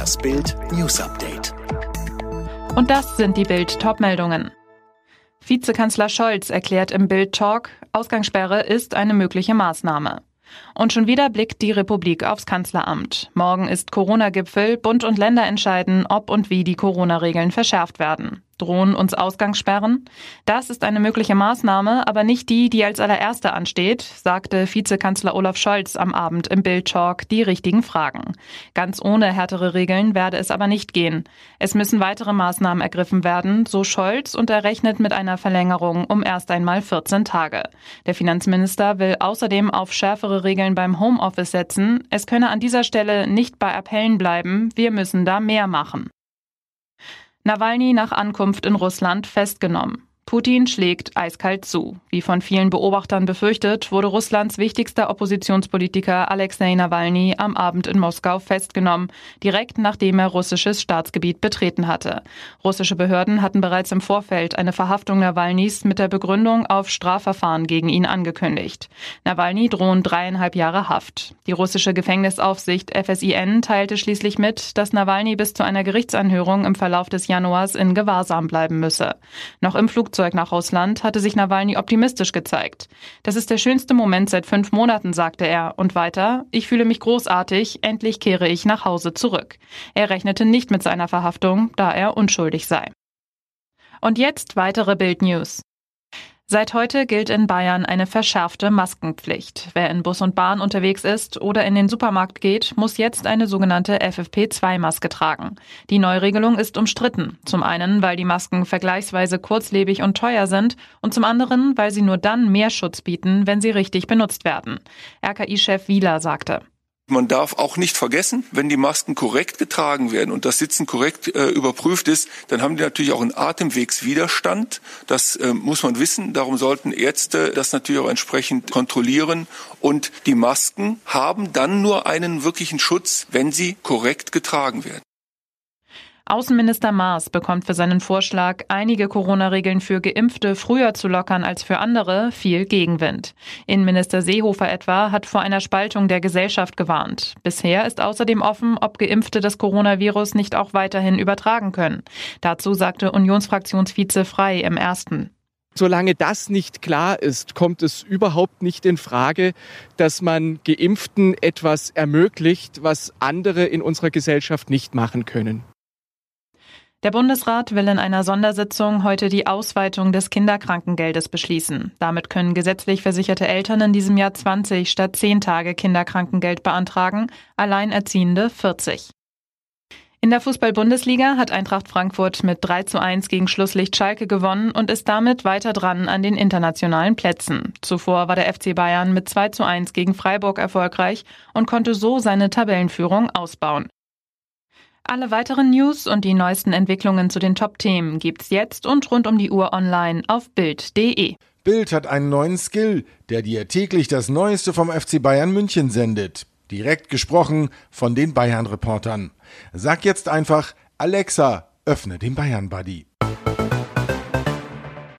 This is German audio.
Das Bild News Update. Und das sind die Bild Topmeldungen. Vizekanzler Scholz erklärt im Bild Talk, Ausgangssperre ist eine mögliche Maßnahme. Und schon wieder blickt die Republik aufs Kanzleramt. Morgen ist Corona-Gipfel. Bund und Länder entscheiden, ob und wie die Corona-Regeln verschärft werden. Drohen uns Ausgangssperren? Das ist eine mögliche Maßnahme, aber nicht die, die als allererste ansteht, sagte Vizekanzler Olaf Scholz am Abend im Bild-Talk die richtigen Fragen. Ganz ohne härtere Regeln werde es aber nicht gehen. Es müssen weitere Maßnahmen ergriffen werden, so Scholz, und er rechnet mit einer Verlängerung um erst einmal 14 Tage. Der Finanzminister will außerdem auf schärfere Regeln beim Homeoffice setzen. Es könne an dieser Stelle nicht bei Appellen bleiben, wir müssen da mehr machen. Nawalny nach Ankunft in Russland festgenommen. Putin schlägt eiskalt zu. Wie von vielen Beobachtern befürchtet, wurde Russlands wichtigster Oppositionspolitiker Alexei Nawalny am Abend in Moskau festgenommen, direkt nachdem er russisches Staatsgebiet betreten hatte. Russische Behörden hatten bereits im Vorfeld eine Verhaftung Nawalnys mit der Begründung auf Strafverfahren gegen ihn angekündigt. Nawalny drohen dreieinhalb Jahre Haft. Die russische Gefängnisaufsicht FSIN teilte schließlich mit, dass Nawalny bis zu einer Gerichtsanhörung im Verlauf des Januars in Gewahrsam bleiben müsse. Noch im Flugzeug Flugzeug nach Russland hatte sich Nawalny optimistisch gezeigt. Das ist der schönste Moment seit fünf Monaten, sagte er. Und weiter, ich fühle mich großartig, endlich kehre ich nach Hause zurück. Er rechnete nicht mit seiner Verhaftung, da er unschuldig sei. Und jetzt weitere Bildnews. Seit heute gilt in Bayern eine verschärfte Maskenpflicht. Wer in Bus und Bahn unterwegs ist oder in den Supermarkt geht, muss jetzt eine sogenannte FFP2-Maske tragen. Die Neuregelung ist umstritten. Zum einen, weil die Masken vergleichsweise kurzlebig und teuer sind und zum anderen, weil sie nur dann mehr Schutz bieten, wenn sie richtig benutzt werden. RKI-Chef Wieler sagte. Man darf auch nicht vergessen, wenn die Masken korrekt getragen werden und das Sitzen korrekt äh, überprüft ist, dann haben die natürlich auch einen Atemwegswiderstand. Das äh, muss man wissen. Darum sollten Ärzte das natürlich auch entsprechend kontrollieren. Und die Masken haben dann nur einen wirklichen Schutz, wenn sie korrekt getragen werden. Außenminister Maas bekommt für seinen Vorschlag, einige Corona-Regeln für Geimpfte früher zu lockern als für andere, viel Gegenwind. Innenminister Seehofer etwa hat vor einer Spaltung der Gesellschaft gewarnt. Bisher ist außerdem offen, ob Geimpfte das Coronavirus nicht auch weiterhin übertragen können. Dazu sagte Unionsfraktionsvize Frei im ersten. Solange das nicht klar ist, kommt es überhaupt nicht in Frage, dass man Geimpften etwas ermöglicht, was andere in unserer Gesellschaft nicht machen können. Der Bundesrat will in einer Sondersitzung heute die Ausweitung des Kinderkrankengeldes beschließen. Damit können gesetzlich versicherte Eltern in diesem Jahr 20 statt 10 Tage Kinderkrankengeld beantragen, Alleinerziehende 40. In der Fußball-Bundesliga hat Eintracht Frankfurt mit 3 zu 1 gegen Schlusslicht Schalke gewonnen und ist damit weiter dran an den internationalen Plätzen. Zuvor war der FC Bayern mit 2 zu 1 gegen Freiburg erfolgreich und konnte so seine Tabellenführung ausbauen. Alle weiteren News und die neuesten Entwicklungen zu den Top-Themen gibt's jetzt und rund um die Uhr online auf Bild.de. Bild hat einen neuen Skill, der dir täglich das Neueste vom FC Bayern München sendet. Direkt gesprochen von den Bayern-Reportern. Sag jetzt einfach, Alexa, öffne den Bayern-Buddy.